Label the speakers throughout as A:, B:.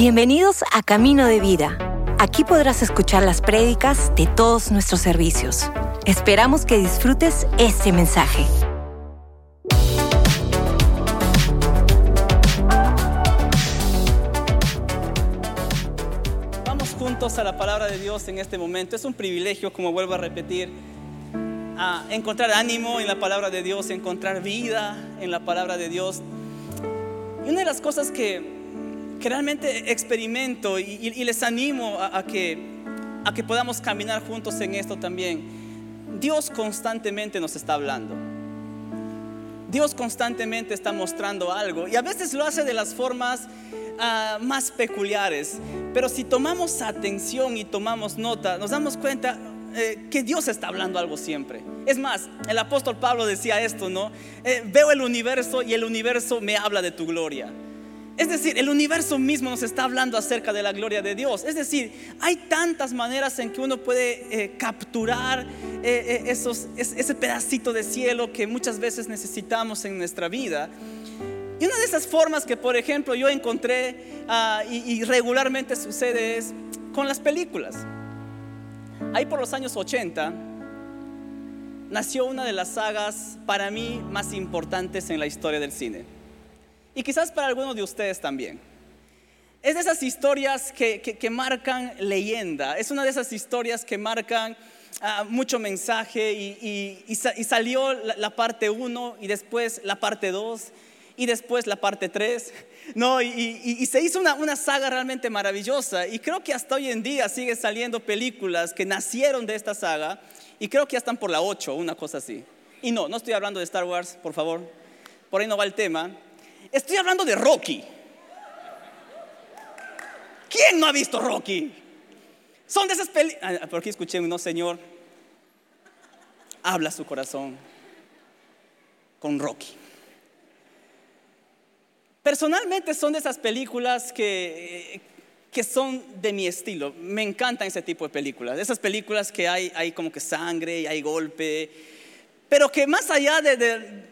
A: Bienvenidos a Camino de Vida. Aquí podrás escuchar las prédicas de todos nuestros servicios. Esperamos que disfrutes este mensaje.
B: Vamos juntos a la palabra de Dios en este momento. Es un privilegio, como vuelvo a repetir, encontrar ánimo en la palabra de Dios, encontrar vida en la palabra de Dios. Y una de las cosas que que realmente experimento y, les animo a, que, a que podamos caminar juntos en esto también. Dios constantemente nos está hablando. Dios constantemente está mostrando algo y a veces lo hace de las formas ah, más peculiares. Pero si tomamos atención y tomamos nota, nos damos cuenta eh, que Dios está hablando algo siempre. Es más, el apóstol Pablo decía esto, ¿no? Eh, veo el universo y el universo me habla de tu gloria. Es decir, el universo mismo nos está hablando acerca de la gloria de Dios. Es decir, hay tantas maneras en que uno puede eh, capturar eh, eh, ese pedacito de cielo que muchas veces necesitamos en nuestra vida. Y una de esas formas que, por ejemplo, yo encontré y, y regularmente sucede es con las películas. Ahí por los años 80 nació una de las sagas para mí más importantes en la historia del cine y quizás para algunos de ustedes también. Es de esas historias que, marcan leyenda, es una de esas historias que marcan ah, mucho mensaje y, salió la, parte 1 y después la parte 2 y después la parte 3. No, y, se hizo una, una, saga realmente maravillosa y creo que hasta hoy en día sigue saliendo películas que nacieron de esta saga y creo que ya están por la 8, una cosa así. Y no, no estoy hablando de Star Wars, por favor, por ahí no va el tema. Estoy hablando de Rocky. ¿Quién no ha visto Rocky? Son de esas películas. Ah, por aquí escuché no, Señor. Habla su corazón con Rocky. Personalmente son de esas películas que, que son de mi estilo. Me encantan ese tipo de películas. Esas películas que hay, hay como que sangre y hay golpe. Pero que más allá de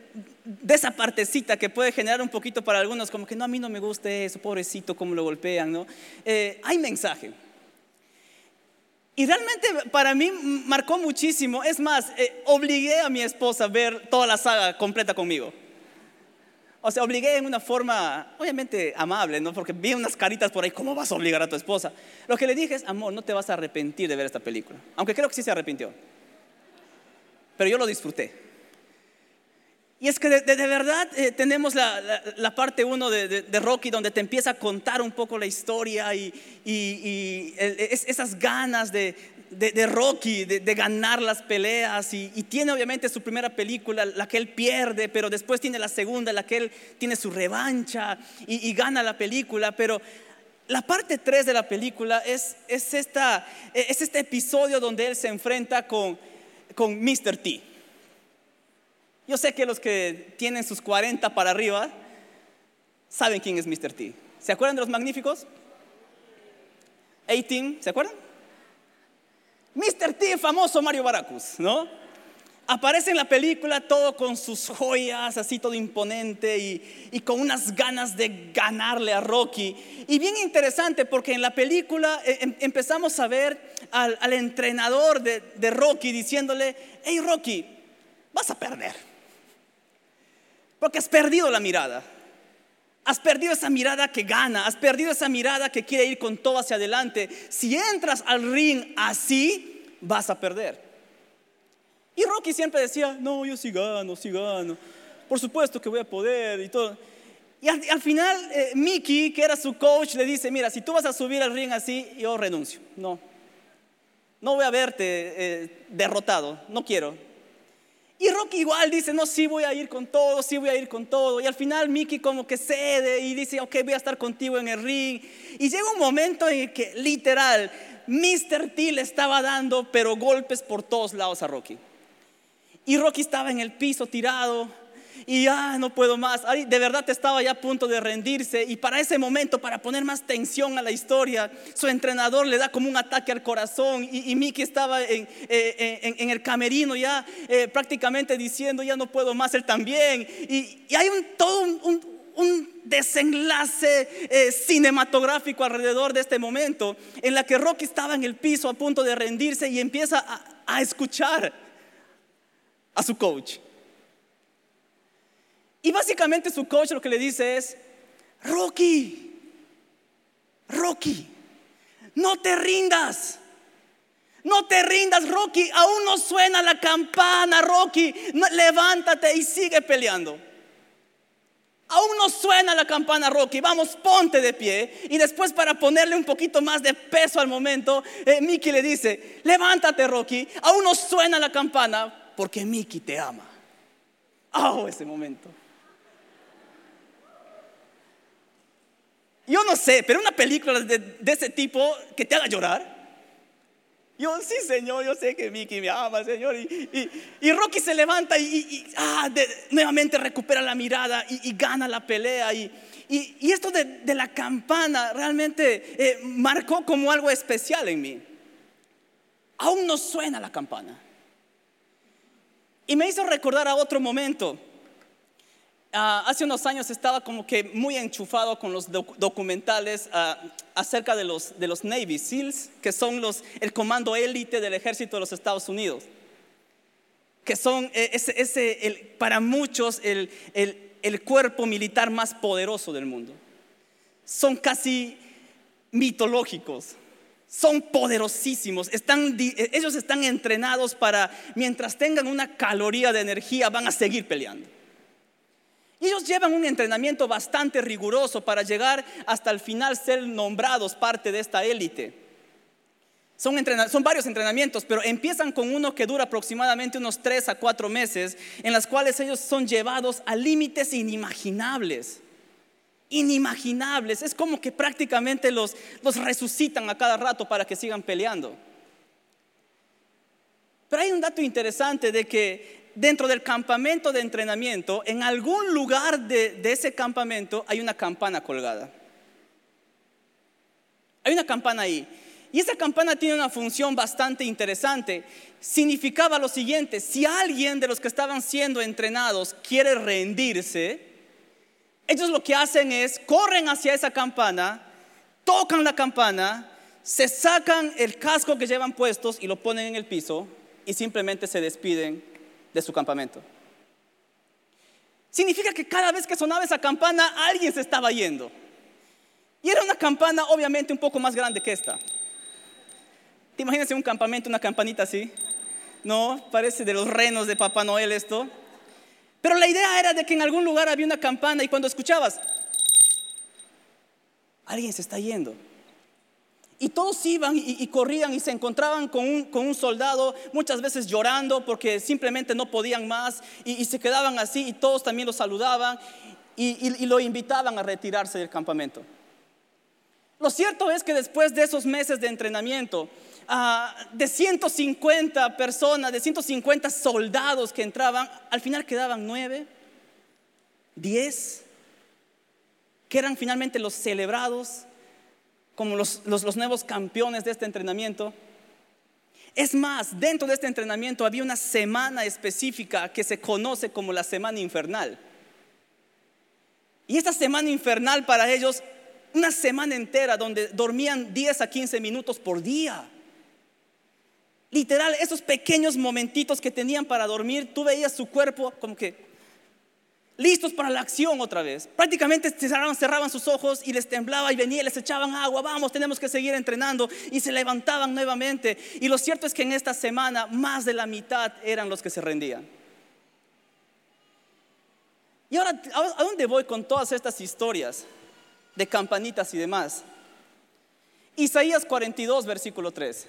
B: esa partecita que puede generar un poquito para algunos, como que no, a mí no me gusta eso, pobrecito, cómo lo golpean, ¿no? Eh, hay mensaje. Y realmente para mí marcó muchísimo. Es más, eh, obligué a mi esposa a ver toda la saga completa conmigo. O sea, obligué en una forma, obviamente amable, ¿no? Porque vi unas caritas por ahí, ¿cómo vas a obligar a tu esposa? Lo que le dije es, amor, no te vas a arrepentir de ver esta película. Aunque creo que sí se arrepintió. Pero yo lo disfruté. Y es que de, verdad eh, tenemos la, parte uno de, Rocky donde te empieza a contar un poco la historia y, esas ganas de, Rocky de, ganar las peleas. Y, tiene obviamente su primera película, la que él pierde, pero después tiene la segunda, la que él tiene su revancha y, gana la película. Pero la parte 3 de la película es, es, esta, es este episodio donde él se enfrenta con, con Mr. T. Yo sé que los que tienen sus 40 para arriba saben quién es Mr. T. ¿Se acuerdan de los magníficos? 18, ¿se acuerdan? Mr. T, famoso Mario Baracus, ¿no? Aparece en la película todo con sus joyas, así todo imponente y, con unas ganas de ganarle a Rocky. Y bien interesante porque en la película eh, em, empezamos a ver al, entrenador de, de Rocky diciéndole, hey Rocky, vas a perder. Porque has perdido la mirada. Has perdido esa mirada que gana, has perdido esa mirada que quiere ir con todo hacia adelante. Si entras al ring así, vas a perder. Y Rocky siempre decía, no, yo sí gano, sí gano. Por supuesto que voy a poder y todo. Y al, final, eh, Mickey, que era su coach, le dice, mira, si tú vas a subir al ring así, yo renuncio. No, no voy a verte eh, derrotado, no quiero. Y Rocky igual dice, no, sí voy a ir con todo, sí voy a ir con todo. Y al final Mickey como que cede y dice, ok, voy a estar contigo en el ring. Y llega un momento en que literal, Mr. T le estaba dando, pero golpes por todos lados a Rocky. Y Rocky estaba en el piso tirado y ya no puedo más. de verdad estaba ya a punto de rendirse y para ese momento, para poner más tensión a la historia, su entrenador le da como un ataque al corazón y, Mickey estaba en, eh, el camerino ya prácticamente diciendo ya no puedo más, él también. Y, hay un, todo un, desenlace eh, cinematográfico alrededor de este momento en la que Rocky estaba en el piso a punto de rendirse y empieza a escuchar a su coach. Y básicamente su coach lo que le dice es, Rocky, Rocky, no te rindas. No te rindas, Rocky. Aún no suena la campana, Rocky. levántate y sigue peleando. Aún no suena la campana, Rocky. Vamos, ponte de pie. Y después, para ponerle un poquito más de peso al momento, eh, Mickey le dice: Levántate, Rocky. Aún no suena la campana porque Mickey te ama. Oh, ese momento. Yo no sé, pero una película de, ese tipo que te haga llorar. Yo, sí, Señor, yo sé que Mickey me ama, Señor. Y, Rocky se levanta y, ah, nuevamente recupera la mirada y, gana la pelea. Y, esto de, la campana realmente eh, marcó como algo especial en mí. Aún no suena la campana. Y me hizo recordar a otro momento Ah, hace unos años estaba como que muy enchufado con los documentales ah, acerca de los, Navy SEALs, que son el comando élite del ejército de los Estados Unidos, que son el, para muchos el, el, cuerpo militar más poderoso del mundo. Son casi mitológicos son poderosísimos. Están, ellos están entrenados para, mientras tengan una caloría de energía, van a seguir peleando. Y ellos llevan un entrenamiento bastante riguroso para llegar hasta el final ser nombrados parte de esta élite. Son, varios entrenamientos, pero empiezan con uno que dura aproximadamente unos tres a cuatro meses, en las cuales ellos son llevados a límites inimaginables. Inimaginables. Es como que prácticamente los resucitan a cada rato para que sigan peleando. Pero hay un dato interesante de que dentro del campamento de entrenamiento, en algún lugar de, ese campamento hay una campana colgada. Hay una campana ahí. Y esa campana tiene una función bastante interesante. Significaba lo siguiente, si alguien de los que estaban siendo entrenados quiere rendirse, ellos lo que hacen es, corren hacia esa campana, tocan la campana, se sacan el casco que llevan puestos y lo ponen en el piso y simplemente se despiden su campamento. Significa que cada vez que sonaba esa campana, alguien se estaba yendo. Y era una campana obviamente un poco más grande que esta. ¿Te imaginas en un campamento una campanita así? No, parece de los renos de Papá Noel esto. Pero la idea era de que en algún lugar había una campana y cuando escuchabas, alguien se está yendo. Y todos iban y, corrían y se encontraban con un, soldado, muchas veces llorando porque simplemente no podían más y, se quedaban así y todos también lo saludaban y, lo invitaban a retirarse del campamento. Lo cierto es que después de esos meses de entrenamiento, ah, de 150 personas, de 150 soldados que entraban, al final quedaban nueve, diez, que eran finalmente los celebrados como los, nuevos campeones de este entrenamiento. Es más, dentro de este entrenamiento había una semana específica que se conoce como la semana infernal. Y esta semana infernal para ellos, una semana entera donde dormían 10 a 15 minutos por día. Literal, esos pequeños momentitos que tenían para dormir, tú veías su cuerpo como que listos para la acción otra vez. Prácticamente cerraban, sus ojos y les temblaba y venía, les echaban agua, vamos, tenemos que seguir entrenando y se levantaban nuevamente. Y lo cierto es que en esta semana más de la mitad eran los que se rendían. Y ahora, ¿a dónde voy con todas estas historias de campanitas y demás? Isaías 42, versículo 3.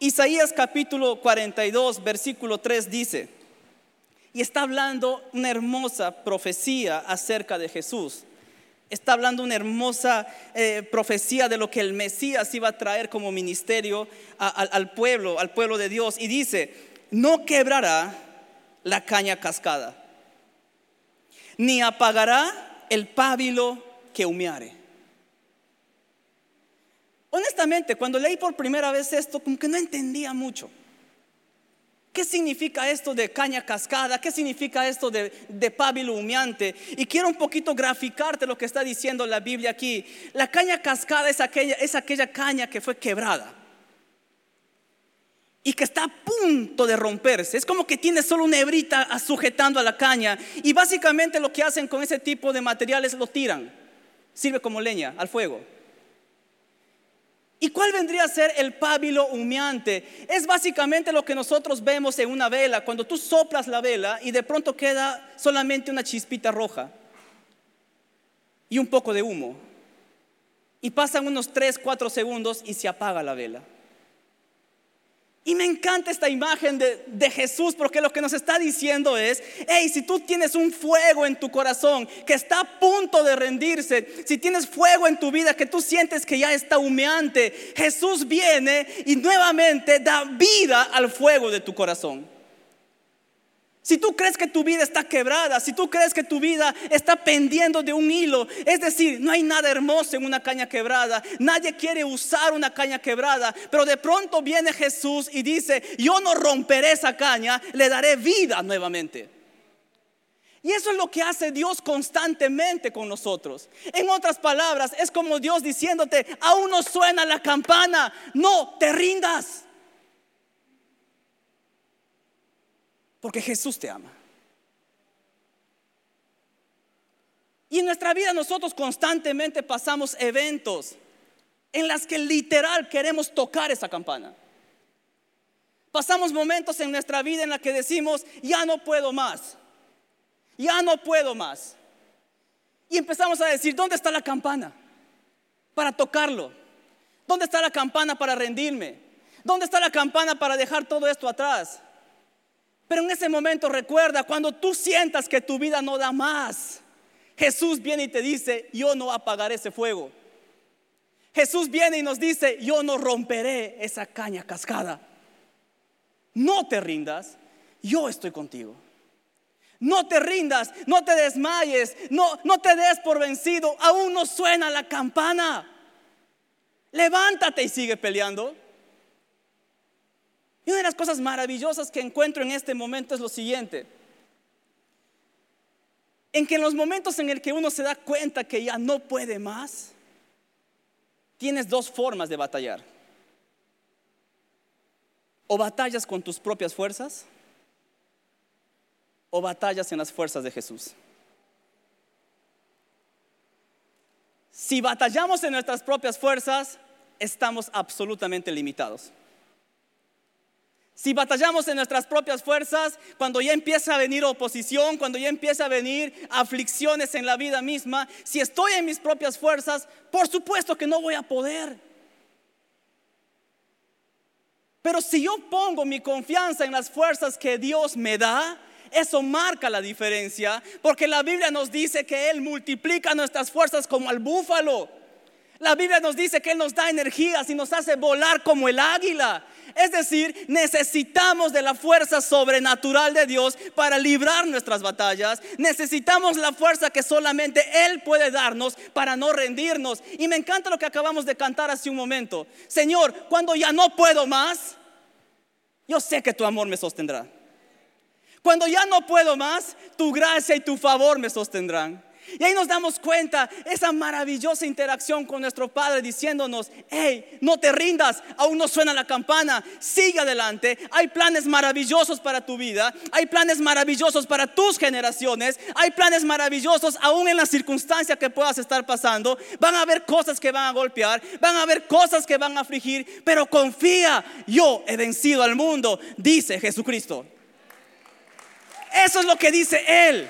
B: Isaías capítulo 42, versículo 3 dice, y está hablando una hermosa profecía acerca de Jesús. Está hablando una hermosa eh, profecía de lo que el Mesías iba a traer como ministerio al pueblo, al pueblo de Dios. Y dice, no quebrará la caña cascada, ni apagará el pábilo que humeare. Honestamente, cuando leí por primera vez esto, como que no entendía mucho. ¿Qué significa esto de caña cascada? ¿Qué significa esto de, de pábilo humeante? Y quiero un poquito graficarte lo que está diciendo la Biblia aquí. La caña cascada es aquella, es aquella caña que fue quebrada y que está a punto de romperse. Es como que tiene solo una hebrita sujetando a la caña. Y básicamente lo que hacen con ese tipo de materiales lo tiran. Sirve como leña al fuego. ¿Y cuál vendría a ser el pábilo humeante? Es básicamente lo que nosotros vemos en una vela, cuando tú soplas la vela y de pronto queda solamente una chispita roja y un poco de humo. Y pasan unos 3, 4 segundos y se apaga la vela. Y me encanta esta imagen de, Jesús porque lo que nos está diciendo es, hey, si tú tienes un fuego en tu corazón que está a punto de rendirse, si tienes fuego en tu vida que tú sientes que ya está humeante, Jesús viene y nuevamente da vida al fuego de tu corazón. Si tú crees que tu vida está quebrada, si tú crees que tu vida está pendiendo de un hilo, es decir, no hay nada hermoso en una caña quebrada, nadie quiere usar una caña quebrada, pero de pronto viene Jesús y dice, yo no romperé esa caña, le daré vida nuevamente. Y eso es lo que hace Dios constantemente con nosotros. En otras palabras, es como Dios diciéndote, aún no suena la campana, no te rindas. Porque Jesús te ama. Y en nuestra vida nosotros constantemente pasamos eventos en las que literal queremos tocar esa campana. Pasamos momentos en nuestra vida en la que decimos, ya no puedo más, ya no puedo más. Y empezamos a decir, ¿dónde está la campana para tocarlo? ¿Dónde está la campana para rendirme? ¿Dónde está la campana para dejar todo esto atrás? Pero en ese momento recuerda, cuando tú sientas que tu vida no da más, Jesús viene y te dice, yo no apagaré ese fuego. Jesús viene y nos dice, yo no romperé esa caña cascada. No te rindas, yo estoy contigo. No te rindas, no te desmayes, no, no te des por vencido, aún no suena la campana. Levántate y sigue peleando. Y una de las cosas maravillosas que encuentro en este momento es lo siguiente. En que en los momentos en el que uno se da cuenta que ya no puede más, tienes dos formas de batallar. O batallas con tus propias fuerzas, o batallas en las fuerzas de Jesús. Si batallamos en nuestras propias fuerzas, estamos absolutamente limitados. Si batallamos en nuestras propias fuerzas, cuando ya empieza a venir oposición, cuando ya empieza a venir aflicciones en la vida misma, si estoy en mis propias fuerzas, por supuesto que no voy a poder. Pero si yo pongo mi confianza en las fuerzas que Dios me da, eso marca la diferencia, porque la Biblia nos dice que Él multiplica nuestras fuerzas como al búfalo. La Biblia nos dice que Él nos da energías y nos hace volar como el águila. Es decir, necesitamos de la fuerza sobrenatural de Dios para librar nuestras batallas. Necesitamos la fuerza que solamente Él puede darnos para no rendirnos. Y me encanta lo que acabamos de cantar hace un momento. Señor, cuando ya no puedo más, yo sé que tu amor me sostendrá. Cuando ya no puedo más, tu gracia y tu favor me sostendrán. Y ahí nos damos cuenta esa maravillosa interacción con nuestro Padre diciéndonos, hey, no te rindas, aún no suena la campana, sigue adelante, hay planes maravillosos para tu vida, hay planes maravillosos para tus generaciones, hay planes maravillosos aún en la circunstancia que puedas estar pasando, van a haber cosas que van a golpear, van a haber cosas que van a afligir, pero confía, yo he vencido al mundo, dice Jesucristo. Eso es lo que dice Él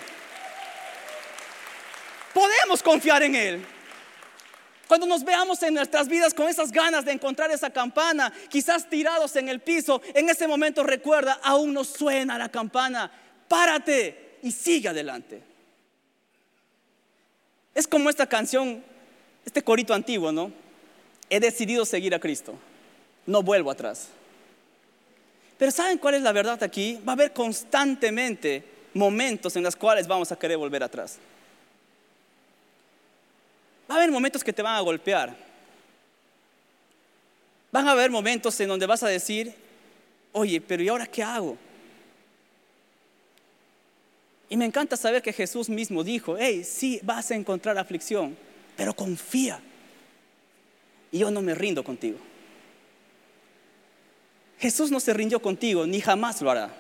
B: podemos confiar en Él. Cuando nos veamos en nuestras vidas con esas ganas de encontrar esa campana, quizás tirados en el piso, en ese momento recuerda, aún no suena la campana, párate y sigue adelante. Es como esta canción, este corito antiguo, ¿no? He decidido seguir a Cristo, no vuelvo atrás. Pero ¿saben cuál es la verdad aquí? Va a haber constantemente momentos en los cuales vamos a querer volver atrás. Va a haber momentos que te van a golpear. Van a haber momentos en donde vas a decir, oye, pero ¿y ahora qué hago? Y me encanta saber que Jesús mismo dijo, hey, sí, vas a encontrar aflicción, pero confía. Y yo no me rindo contigo. Jesús no se rindió contigo, ni jamás lo hará.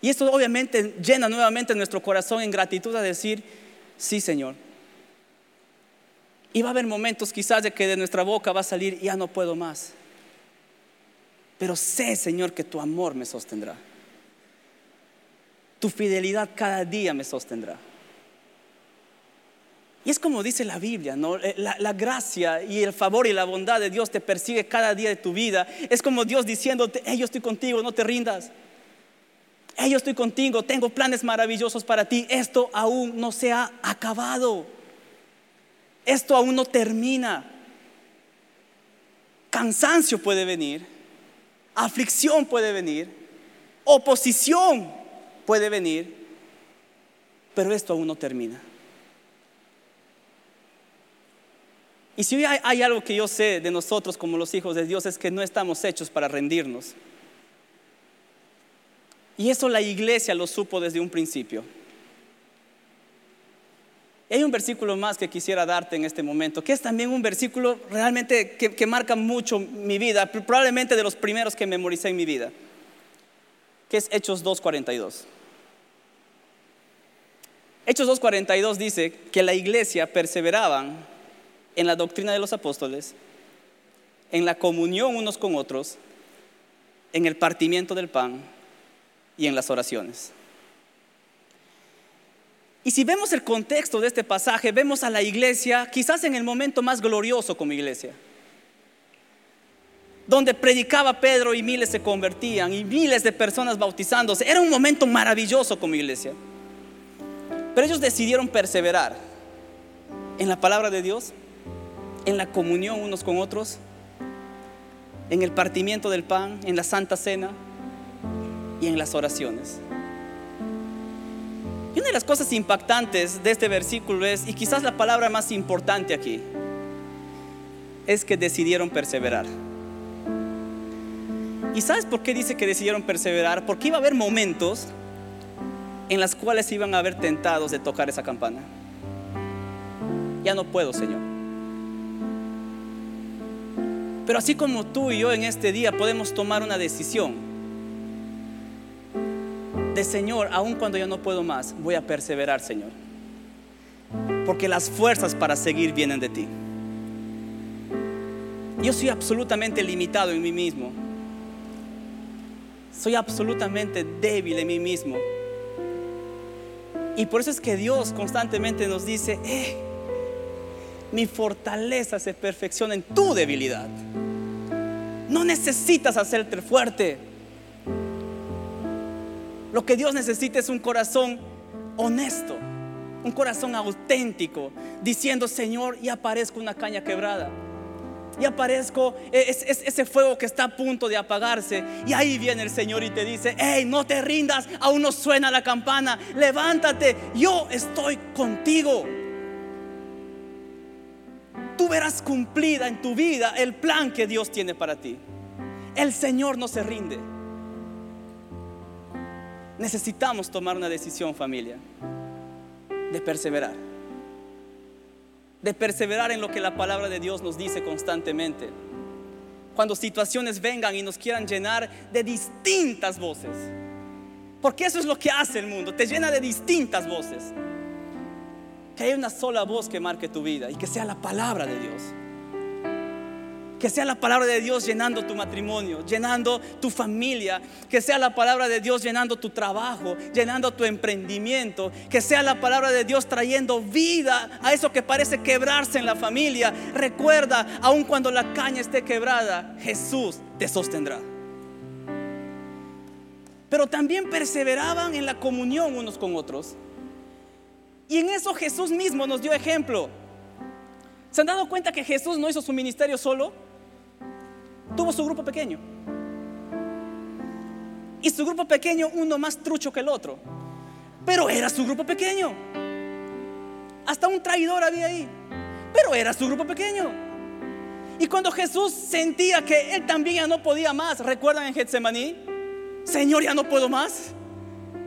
B: Y esto obviamente llena nuevamente nuestro corazón en gratitud a decir, sí Señor. Y va a haber momentos quizás de que de nuestra boca va a salir, ya no puedo más. Pero sé Señor que tu amor me sostendrá. Tu fidelidad cada día me sostendrá. Y es como dice la Biblia, ¿no? Eh, la, gracia y el favor y la bondad de Dios te persigue cada día de tu vida. Es como Dios diciéndote, hey, yo estoy contigo, no te rindas. Yo estoy contigo, tengo planes maravillosos para ti. Esto aún no se ha acabado. Esto aún no termina. Cansancio puede venir, aflicción puede venir, oposición puede venir, pero esto aún no termina. Y si hay, algo que yo sé de nosotros como los hijos de Dios es que no estamos hechos para rendirnos. Y eso la iglesia lo supo desde un principio. Hay un versículo más que quisiera darte en este momento, que es también un versículo realmente que, que marca mucho mi vida, probablemente de los primeros que memoricé en mi vida, que es Hechos 2.42. Hechos 2.42 dice que la iglesia perseveraban en la doctrina de los apóstoles, en la comunión unos con otros, en el partimiento del pan y en las oraciones. Y si vemos el contexto de este pasaje, vemos a la iglesia quizás en el momento más glorioso como iglesia, donde predicaba Pedro y miles se convertían y miles de personas bautizándose. Era un momento maravilloso como iglesia. Pero ellos decidieron perseverar en la palabra de Dios, en la comunión unos con otros, en el partimiento del pan, en la santa cena y en las oraciones. Y una de las cosas impactantes de este versículo es, y quizás la palabra más importante aquí, es que decidieron perseverar. ¿Y sabes por qué dice que decidieron perseverar? Porque iba a haber momentos en las cuales iban a haber tentados de tocar esa campana. Ya no puedo, Señor. Pero así como tú y yo en este día podemos tomar una decisión de Señor, aun cuando yo no puedo más, voy a perseverar, Señor. Porque las fuerzas para seguir vienen de ti. Yo soy absolutamente limitado en mí mismo. Soy absolutamente débil en mí mismo. Y por eso es que Dios constantemente nos dice, eh, mi fortaleza se perfecciona en tu debilidad. No necesitas hacerte fuerte. Lo que Dios necesita es un corazón honesto, un corazón auténtico, diciendo, Señor, y aparezco una caña quebrada. Y aparezco es, ese fuego que está a punto de apagarse. Y ahí viene el Señor y te dice, hey, no te rindas, aún no suena la campana, levántate, yo estoy contigo. Tú verás cumplida en tu vida el plan que Dios tiene para ti. El Señor no se rinde. Necesitamos tomar una decisión familia de perseverar de perseverar en lo que la palabra de Dios nos dice constantemente. Cuando situaciones vengan y nos quieran llenar de distintas voces. Porque eso es lo que hace el mundo, te llena de distintas voces. Que haya una sola voz que marque tu vida y que sea la palabra de Dios. Que sea la palabra de Dios llenando tu matrimonio, llenando tu familia. Que sea la palabra de Dios llenando tu trabajo, llenando tu emprendimiento. Que sea la palabra de Dios trayendo vida a eso que parece quebrarse en la familia. Recuerda, aun cuando la caña esté quebrada, Jesús te sostendrá. Pero también perseveraban en la comunión unos con otros. Y en eso Jesús mismo nos dio ejemplo. ¿Se han dado cuenta que Jesús no hizo su ministerio solo? Tuvo su grupo pequeño. Y su grupo pequeño, uno más trucho que el otro. Pero era su grupo pequeño. Hasta un traidor había ahí. Pero era su grupo pequeño. Y cuando Jesús sentía que él también ya no podía más, ¿recuerdan en Getsemaní? Señor, ya no puedo más.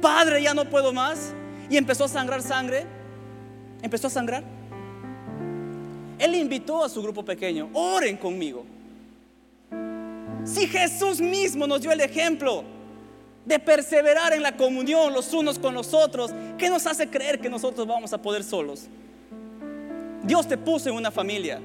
B: Padre, ya no puedo más. Y empezó a sangrar sangre. Empezó a sangrar. Él invitó a su grupo pequeño, oren conmigo. Si Jesús mismo nos dio el ejemplo de perseverar en la comunión los unos con los otros, ¿qué nos hace creer que nosotros vamos a poder solos? Dios te puso en una familia.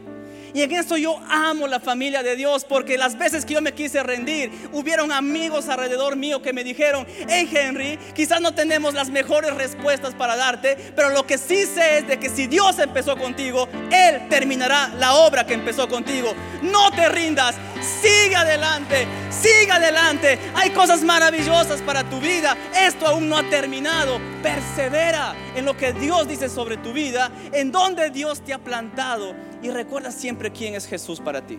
B: Y en eso yo amo la familia de Dios, porque las veces que yo me quise rendir, hubieron amigos alrededor mío que me dijeron, hey Henry, quizás no tenemos las mejores respuestas para darte, pero lo que sí sé es de que si Dios empezó contigo, Él terminará la obra que empezó contigo. No te rindas, sigue adelante, sigue adelante. Hay cosas maravillosas para tu vida. Esto aún no ha terminado. Persevera en lo que Dios dice sobre tu vida, en donde Dios te ha plantado y recuerda siempre quién es Jesús para ti.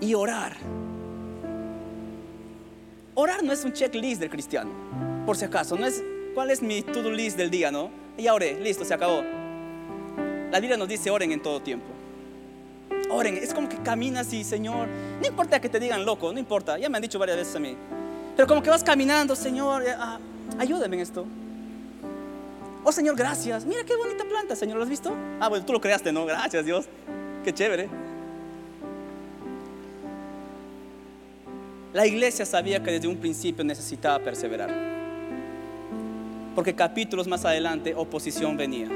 B: Y orar. Orar no es un checklist del cristiano, por si acaso. No es cuál es mi to-do list del día, ¿no? Ya oré, listo, se acabó. La Biblia nos dice oren en todo tiempo. Oren, es como que caminas y Señor, no importa que te digan loco, no importa, ya me han dicho varias veces a mí. Pero como que vas caminando, Señor, ah, ayúdame en esto. Oh Señor, gracias. Mira qué bonita planta, Señor. ¿Lo has visto? Ah, bueno, tú lo creaste, ¿no? Gracias, Dios. Qué chévere. La iglesia sabía que desde un principio necesitaba perseverar. Porque capítulos más adelante oposición venía.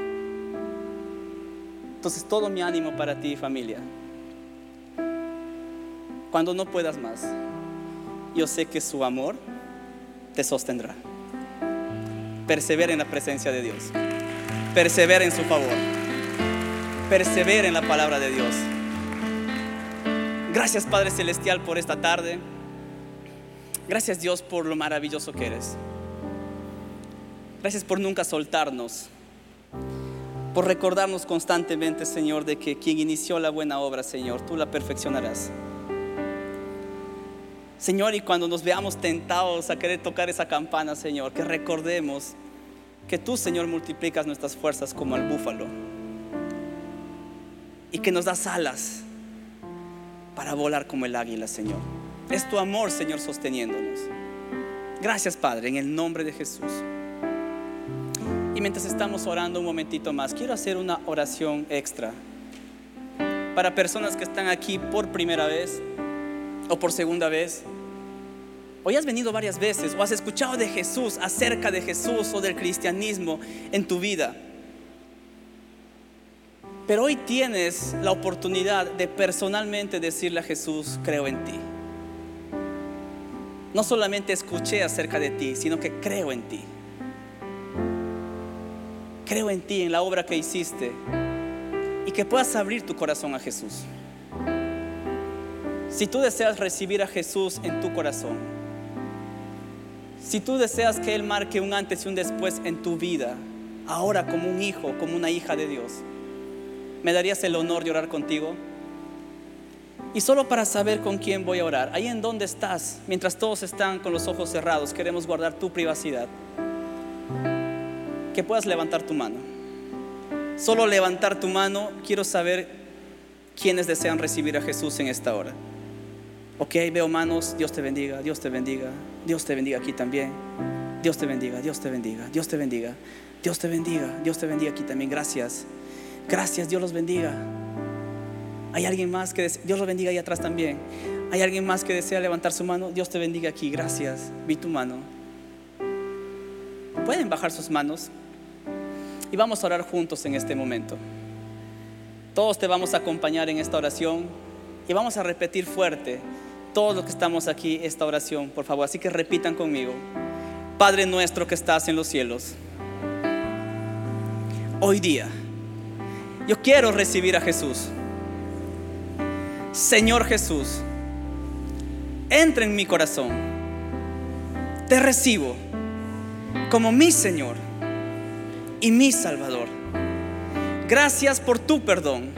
B: Entonces todo mi ánimo para ti, familia. Cuando no puedas más, yo sé que su amor te sostendrá persevera en la presencia de Dios. Persevera en su favor. Persevera en la palabra de Dios. Gracias Padre Celestial por esta tarde. Gracias Dios por lo maravilloso que eres. Gracias por nunca soltarnos. Por recordarnos constantemente, Señor, de que quien inició la buena obra, Señor, tú la perfeccionarás. Señor, y cuando nos veamos tentados a querer tocar esa campana, Señor, que recordemos que tú, Señor, multiplicas nuestras fuerzas como al búfalo y que nos das alas para volar como el águila, Señor. Es tu amor, Señor, sosteniéndonos. Gracias, Padre, en el nombre de Jesús. Y mientras estamos orando un momentito más, quiero hacer una oración extra para personas que están aquí por primera vez o por segunda vez. Hoy has venido varias veces o has escuchado de Jesús, acerca de Jesús o del cristianismo en tu vida. Pero hoy tienes la oportunidad de personalmente decirle a Jesús, creo en ti. No solamente escuché acerca de ti, sino que creo en ti. Creo en ti, en la obra que hiciste y que puedas abrir tu corazón a Jesús. Si tú deseas recibir a Jesús en tu corazón, si tú deseas que Él marque un antes y un después en tu vida, ahora como un hijo, como una hija de Dios, ¿me darías el honor de orar contigo? Y solo para saber con quién voy a orar, ahí en donde estás, mientras todos están con los ojos cerrados, queremos guardar tu privacidad, que puedas levantar tu mano. Solo levantar tu mano, quiero saber quiénes desean recibir a Jesús en esta hora. Ok, veo manos, Dios te bendiga, Dios te bendiga, Dios te bendiga aquí también. Dios te bendiga, Dios te bendiga, Dios te bendiga, Dios te bendiga, Dios te bendiga aquí también. Gracias, gracias, Dios los bendiga. Hay alguien más que Dios los bendiga ahí atrás también. Hay alguien más que desea levantar su mano, Dios te bendiga aquí, gracias. Vi tu mano. Pueden bajar sus manos y vamos a orar juntos en este momento. Todos te vamos a acompañar en esta oración y vamos a repetir fuerte todos los que estamos aquí esta oración, por favor. Así que repitan conmigo. Padre nuestro que estás en los cielos, hoy día yo quiero recibir a Jesús. Señor Jesús, entra en mi corazón. Te recibo como mi Señor y mi Salvador. Gracias por tu perdón.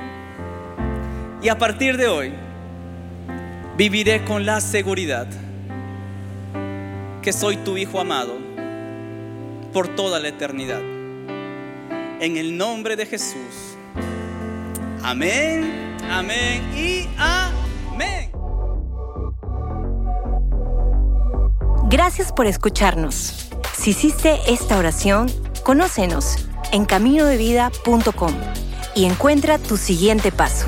B: Y a partir de hoy, viviré con la seguridad que soy tu Hijo amado por toda la eternidad. En el nombre de Jesús. Amén, amén y amén.
A: Gracias por escucharnos. Si hiciste esta oración, conócenos en caminodevida.com y encuentra tu siguiente paso.